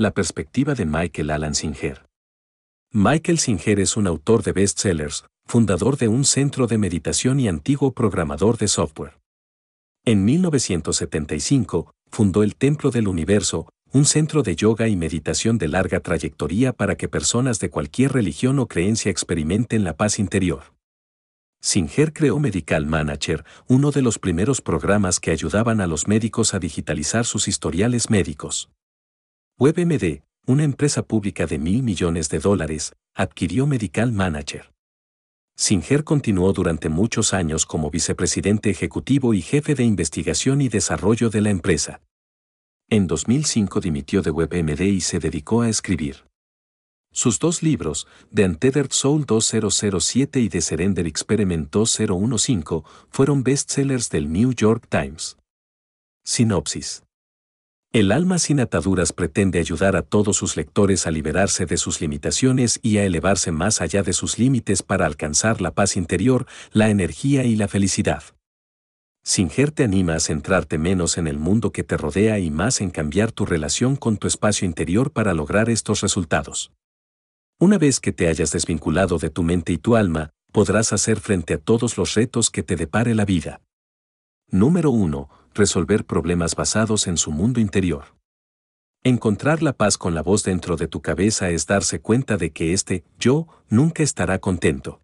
La perspectiva de Michael Alan Singer. Michael Singer es un autor de bestsellers, fundador de un centro de meditación y antiguo programador de software. En 1975, fundó el Templo del Universo, un centro de yoga y meditación de larga trayectoria para que personas de cualquier religión o creencia experimenten la paz interior. Singer creó Medical Manager, uno de los primeros programas que ayudaban a los médicos a digitalizar sus historiales médicos. WebMD, una empresa pública de mil millones de dólares, adquirió Medical Manager. Singer continuó durante muchos años como vicepresidente ejecutivo y jefe de investigación y desarrollo de la empresa. En 2005 dimitió de WebMD y se dedicó a escribir. Sus dos libros, The Untethered Soul 2007 y The Surrender Experiment 2015, fueron bestsellers del New York Times. Sinopsis. El alma sin ataduras pretende ayudar a todos sus lectores a liberarse de sus limitaciones y a elevarse más allá de sus límites para alcanzar la paz interior, la energía y la felicidad. Singer te anima a centrarte menos en el mundo que te rodea y más en cambiar tu relación con tu espacio interior para lograr estos resultados. Una vez que te hayas desvinculado de tu mente y tu alma, podrás hacer frente a todos los retos que te depare la vida. Número 1 resolver problemas basados en su mundo interior. Encontrar la paz con la voz dentro de tu cabeza es darse cuenta de que este yo nunca estará contento.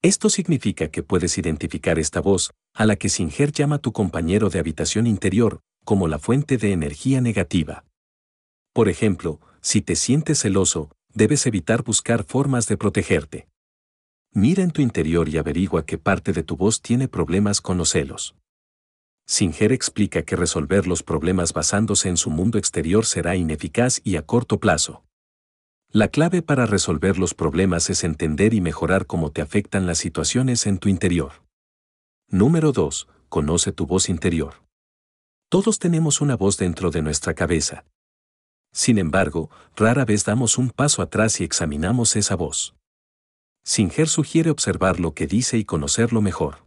Esto significa que puedes identificar esta voz, a la que Singer llama tu compañero de habitación interior, como la fuente de energía negativa. Por ejemplo, si te sientes celoso, debes evitar buscar formas de protegerte. Mira en tu interior y averigua qué parte de tu voz tiene problemas con los celos. Singer explica que resolver los problemas basándose en su mundo exterior será ineficaz y a corto plazo. La clave para resolver los problemas es entender y mejorar cómo te afectan las situaciones en tu interior. Número 2. Conoce tu voz interior. Todos tenemos una voz dentro de nuestra cabeza. Sin embargo, rara vez damos un paso atrás y examinamos esa voz. Singer sugiere observar lo que dice y conocerlo mejor.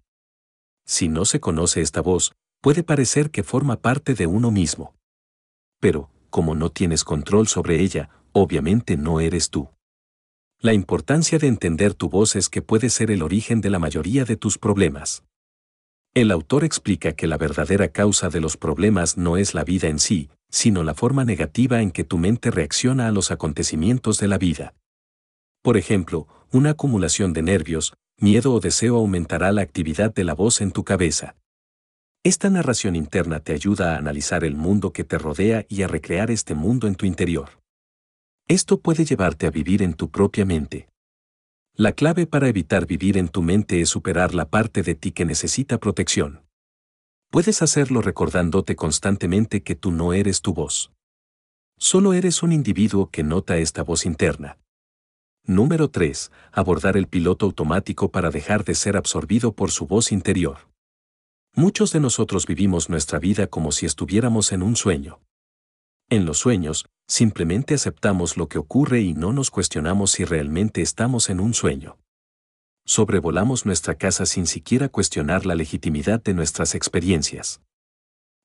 Si no se conoce esta voz, puede parecer que forma parte de uno mismo. Pero, como no tienes control sobre ella, obviamente no eres tú. La importancia de entender tu voz es que puede ser el origen de la mayoría de tus problemas. El autor explica que la verdadera causa de los problemas no es la vida en sí, sino la forma negativa en que tu mente reacciona a los acontecimientos de la vida. Por ejemplo, una acumulación de nervios, miedo o deseo aumentará la actividad de la voz en tu cabeza. Esta narración interna te ayuda a analizar el mundo que te rodea y a recrear este mundo en tu interior. Esto puede llevarte a vivir en tu propia mente. La clave para evitar vivir en tu mente es superar la parte de ti que necesita protección. Puedes hacerlo recordándote constantemente que tú no eres tu voz. Solo eres un individuo que nota esta voz interna. Número 3. Abordar el piloto automático para dejar de ser absorbido por su voz interior. Muchos de nosotros vivimos nuestra vida como si estuviéramos en un sueño. En los sueños, simplemente aceptamos lo que ocurre y no nos cuestionamos si realmente estamos en un sueño. Sobrevolamos nuestra casa sin siquiera cuestionar la legitimidad de nuestras experiencias.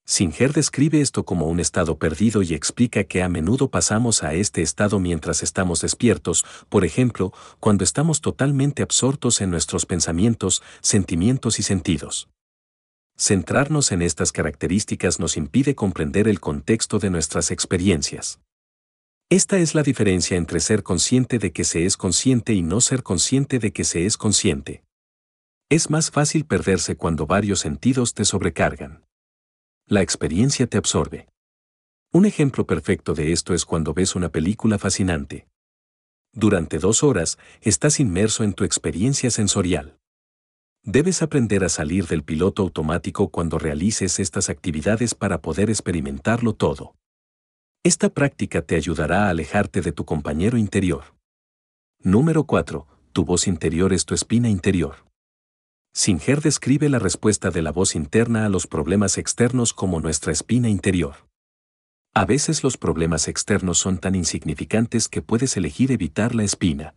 Singer describe esto como un estado perdido y explica que a menudo pasamos a este estado mientras estamos despiertos, por ejemplo, cuando estamos totalmente absortos en nuestros pensamientos, sentimientos y sentidos. Centrarnos en estas características nos impide comprender el contexto de nuestras experiencias. Esta es la diferencia entre ser consciente de que se es consciente y no ser consciente de que se es consciente. Es más fácil perderse cuando varios sentidos te sobrecargan. La experiencia te absorbe. Un ejemplo perfecto de esto es cuando ves una película fascinante. Durante dos horas, estás inmerso en tu experiencia sensorial. Debes aprender a salir del piloto automático cuando realices estas actividades para poder experimentarlo todo. Esta práctica te ayudará a alejarte de tu compañero interior. Número 4. Tu voz interior es tu espina interior. Singer describe la respuesta de la voz interna a los problemas externos como nuestra espina interior. A veces los problemas externos son tan insignificantes que puedes elegir evitar la espina.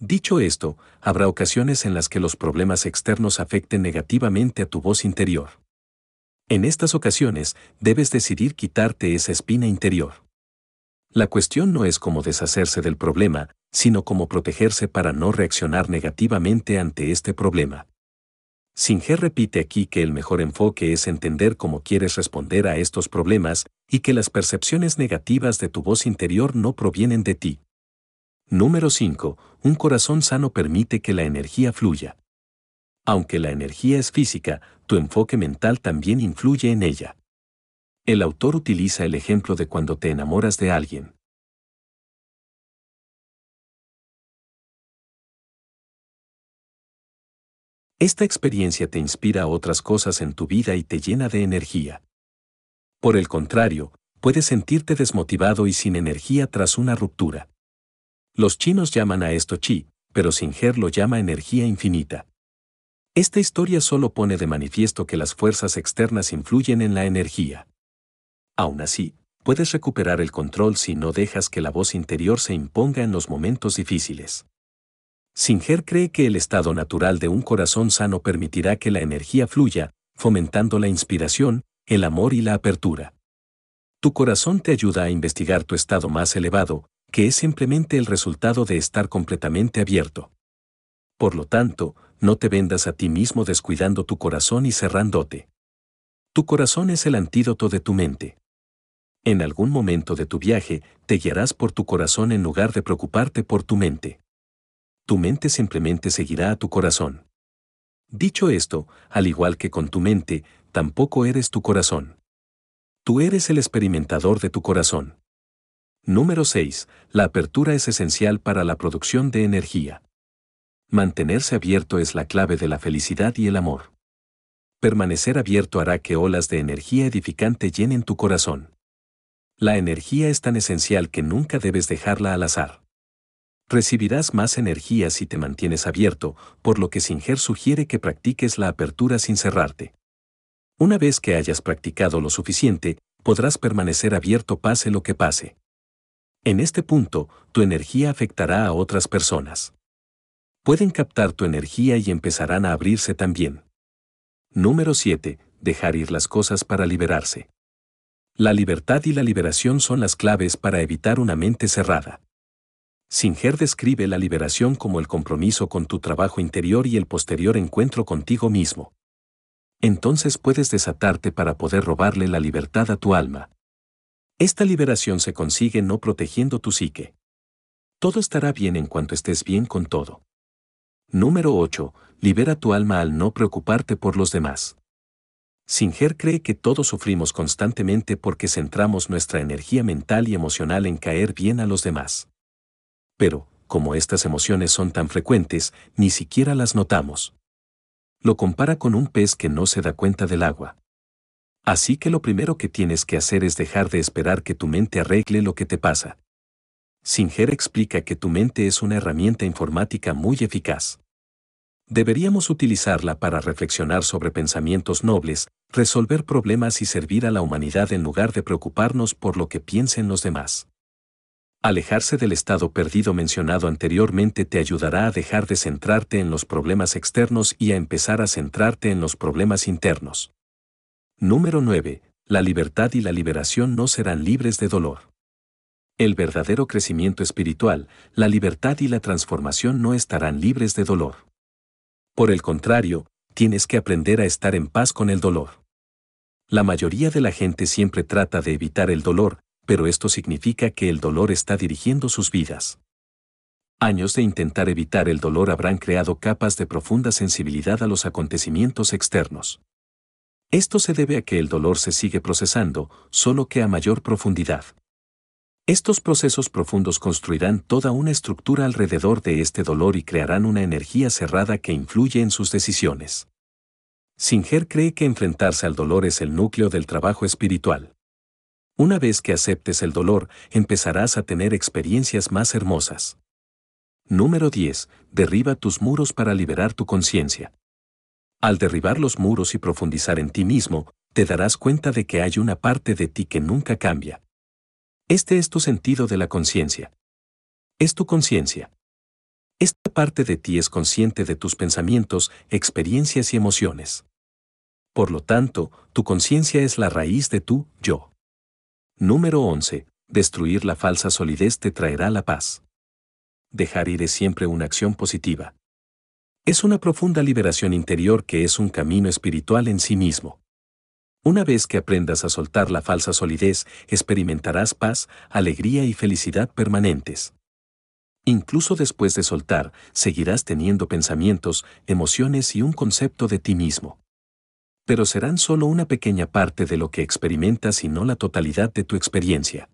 Dicho esto, habrá ocasiones en las que los problemas externos afecten negativamente a tu voz interior. En estas ocasiones, debes decidir quitarte esa espina interior. La cuestión no es cómo deshacerse del problema, sino cómo protegerse para no reaccionar negativamente ante este problema. Singer repite aquí que el mejor enfoque es entender cómo quieres responder a estos problemas y que las percepciones negativas de tu voz interior no provienen de ti. Número 5. Un corazón sano permite que la energía fluya. Aunque la energía es física, tu enfoque mental también influye en ella. El autor utiliza el ejemplo de cuando te enamoras de alguien. Esta experiencia te inspira a otras cosas en tu vida y te llena de energía. Por el contrario, puedes sentirte desmotivado y sin energía tras una ruptura. Los chinos llaman a esto chi, pero Singer lo llama energía infinita. Esta historia solo pone de manifiesto que las fuerzas externas influyen en la energía. Aún así, puedes recuperar el control si no dejas que la voz interior se imponga en los momentos difíciles. Singer cree que el estado natural de un corazón sano permitirá que la energía fluya, fomentando la inspiración, el amor y la apertura. Tu corazón te ayuda a investigar tu estado más elevado, que es simplemente el resultado de estar completamente abierto. Por lo tanto, no te vendas a ti mismo descuidando tu corazón y cerrándote. Tu corazón es el antídoto de tu mente. En algún momento de tu viaje, te guiarás por tu corazón en lugar de preocuparte por tu mente tu mente simplemente seguirá a tu corazón. Dicho esto, al igual que con tu mente, tampoco eres tu corazón. Tú eres el experimentador de tu corazón. Número 6. La apertura es esencial para la producción de energía. Mantenerse abierto es la clave de la felicidad y el amor. Permanecer abierto hará que olas de energía edificante llenen tu corazón. La energía es tan esencial que nunca debes dejarla al azar recibirás más energía si te mantienes abierto, por lo que Singer sugiere que practiques la apertura sin cerrarte. Una vez que hayas practicado lo suficiente, podrás permanecer abierto pase lo que pase. En este punto, tu energía afectará a otras personas. Pueden captar tu energía y empezarán a abrirse también. Número 7. Dejar ir las cosas para liberarse. La libertad y la liberación son las claves para evitar una mente cerrada. Singer describe la liberación como el compromiso con tu trabajo interior y el posterior encuentro contigo mismo. Entonces puedes desatarte para poder robarle la libertad a tu alma. Esta liberación se consigue no protegiendo tu psique. Todo estará bien en cuanto estés bien con todo. Número 8. Libera tu alma al no preocuparte por los demás. Singer cree que todos sufrimos constantemente porque centramos nuestra energía mental y emocional en caer bien a los demás pero, como estas emociones son tan frecuentes, ni siquiera las notamos. Lo compara con un pez que no se da cuenta del agua. Así que lo primero que tienes que hacer es dejar de esperar que tu mente arregle lo que te pasa. Singer explica que tu mente es una herramienta informática muy eficaz. Deberíamos utilizarla para reflexionar sobre pensamientos nobles, resolver problemas y servir a la humanidad en lugar de preocuparnos por lo que piensen los demás. Alejarse del estado perdido mencionado anteriormente te ayudará a dejar de centrarte en los problemas externos y a empezar a centrarte en los problemas internos. Número 9. La libertad y la liberación no serán libres de dolor. El verdadero crecimiento espiritual, la libertad y la transformación no estarán libres de dolor. Por el contrario, tienes que aprender a estar en paz con el dolor. La mayoría de la gente siempre trata de evitar el dolor, pero esto significa que el dolor está dirigiendo sus vidas. Años de intentar evitar el dolor habrán creado capas de profunda sensibilidad a los acontecimientos externos. Esto se debe a que el dolor se sigue procesando, solo que a mayor profundidad. Estos procesos profundos construirán toda una estructura alrededor de este dolor y crearán una energía cerrada que influye en sus decisiones. Singer cree que enfrentarse al dolor es el núcleo del trabajo espiritual. Una vez que aceptes el dolor, empezarás a tener experiencias más hermosas. Número 10. Derriba tus muros para liberar tu conciencia. Al derribar los muros y profundizar en ti mismo, te darás cuenta de que hay una parte de ti que nunca cambia. Este es tu sentido de la conciencia. Es tu conciencia. Esta parte de ti es consciente de tus pensamientos, experiencias y emociones. Por lo tanto, tu conciencia es la raíz de tu yo. Número 11. Destruir la falsa solidez te traerá la paz. Dejar ir es siempre una acción positiva. Es una profunda liberación interior que es un camino espiritual en sí mismo. Una vez que aprendas a soltar la falsa solidez, experimentarás paz, alegría y felicidad permanentes. Incluso después de soltar, seguirás teniendo pensamientos, emociones y un concepto de ti mismo. Pero serán solo una pequeña parte de lo que experimentas y no la totalidad de tu experiencia.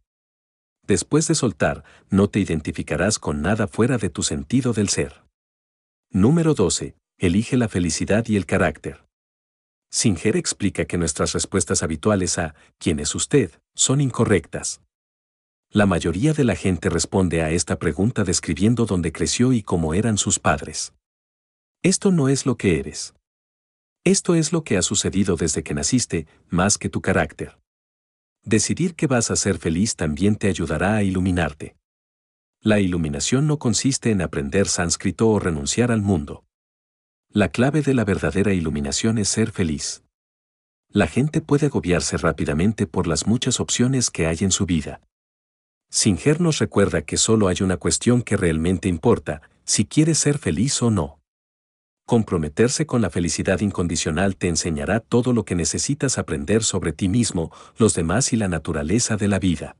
Después de soltar, no te identificarás con nada fuera de tu sentido del ser. Número 12. Elige la felicidad y el carácter. Singer explica que nuestras respuestas habituales a ¿quién es usted? son incorrectas. La mayoría de la gente responde a esta pregunta describiendo dónde creció y cómo eran sus padres. Esto no es lo que eres. Esto es lo que ha sucedido desde que naciste, más que tu carácter. Decidir que vas a ser feliz también te ayudará a iluminarte. La iluminación no consiste en aprender sánscrito o renunciar al mundo. La clave de la verdadera iluminación es ser feliz. La gente puede agobiarse rápidamente por las muchas opciones que hay en su vida. Singer nos recuerda que solo hay una cuestión que realmente importa, si quieres ser feliz o no. Comprometerse con la felicidad incondicional te enseñará todo lo que necesitas aprender sobre ti mismo, los demás y la naturaleza de la vida.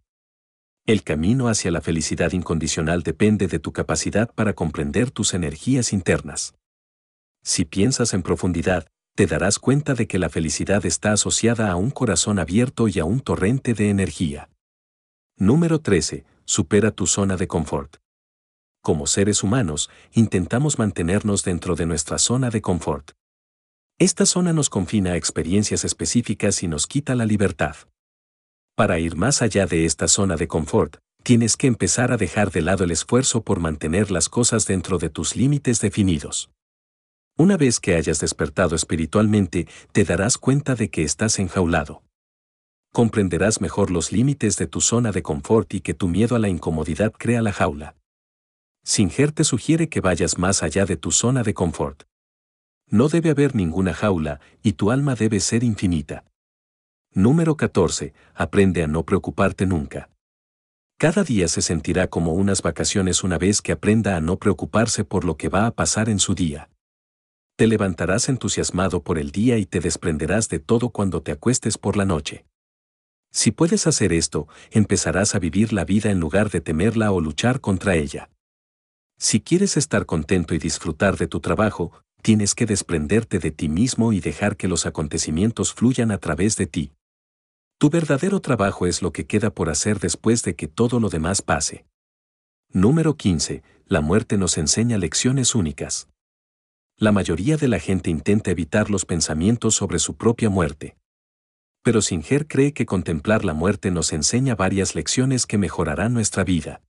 El camino hacia la felicidad incondicional depende de tu capacidad para comprender tus energías internas. Si piensas en profundidad, te darás cuenta de que la felicidad está asociada a un corazón abierto y a un torrente de energía. Número 13. Supera tu zona de confort. Como seres humanos, intentamos mantenernos dentro de nuestra zona de confort. Esta zona nos confina a experiencias específicas y nos quita la libertad. Para ir más allá de esta zona de confort, tienes que empezar a dejar de lado el esfuerzo por mantener las cosas dentro de tus límites definidos. Una vez que hayas despertado espiritualmente, te darás cuenta de que estás enjaulado. Comprenderás mejor los límites de tu zona de confort y que tu miedo a la incomodidad crea la jaula. Singer te sugiere que vayas más allá de tu zona de confort. No debe haber ninguna jaula, y tu alma debe ser infinita. Número 14. Aprende a no preocuparte nunca. Cada día se sentirá como unas vacaciones una vez que aprenda a no preocuparse por lo que va a pasar en su día. Te levantarás entusiasmado por el día y te desprenderás de todo cuando te acuestes por la noche. Si puedes hacer esto, empezarás a vivir la vida en lugar de temerla o luchar contra ella. Si quieres estar contento y disfrutar de tu trabajo, tienes que desprenderte de ti mismo y dejar que los acontecimientos fluyan a través de ti. Tu verdadero trabajo es lo que queda por hacer después de que todo lo demás pase. Número 15. La muerte nos enseña lecciones únicas. La mayoría de la gente intenta evitar los pensamientos sobre su propia muerte. Pero Singer cree que contemplar la muerte nos enseña varias lecciones que mejorarán nuestra vida.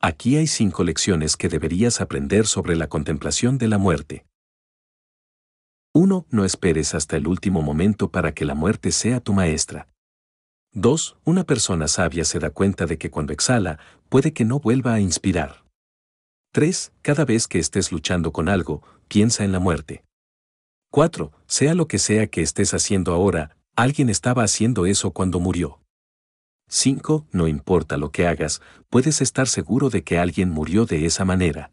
Aquí hay cinco lecciones que deberías aprender sobre la contemplación de la muerte. 1. No esperes hasta el último momento para que la muerte sea tu maestra. 2. Una persona sabia se da cuenta de que cuando exhala, puede que no vuelva a inspirar. 3. Cada vez que estés luchando con algo, piensa en la muerte. 4. Sea lo que sea que estés haciendo ahora, alguien estaba haciendo eso cuando murió. 5. No importa lo que hagas, puedes estar seguro de que alguien murió de esa manera.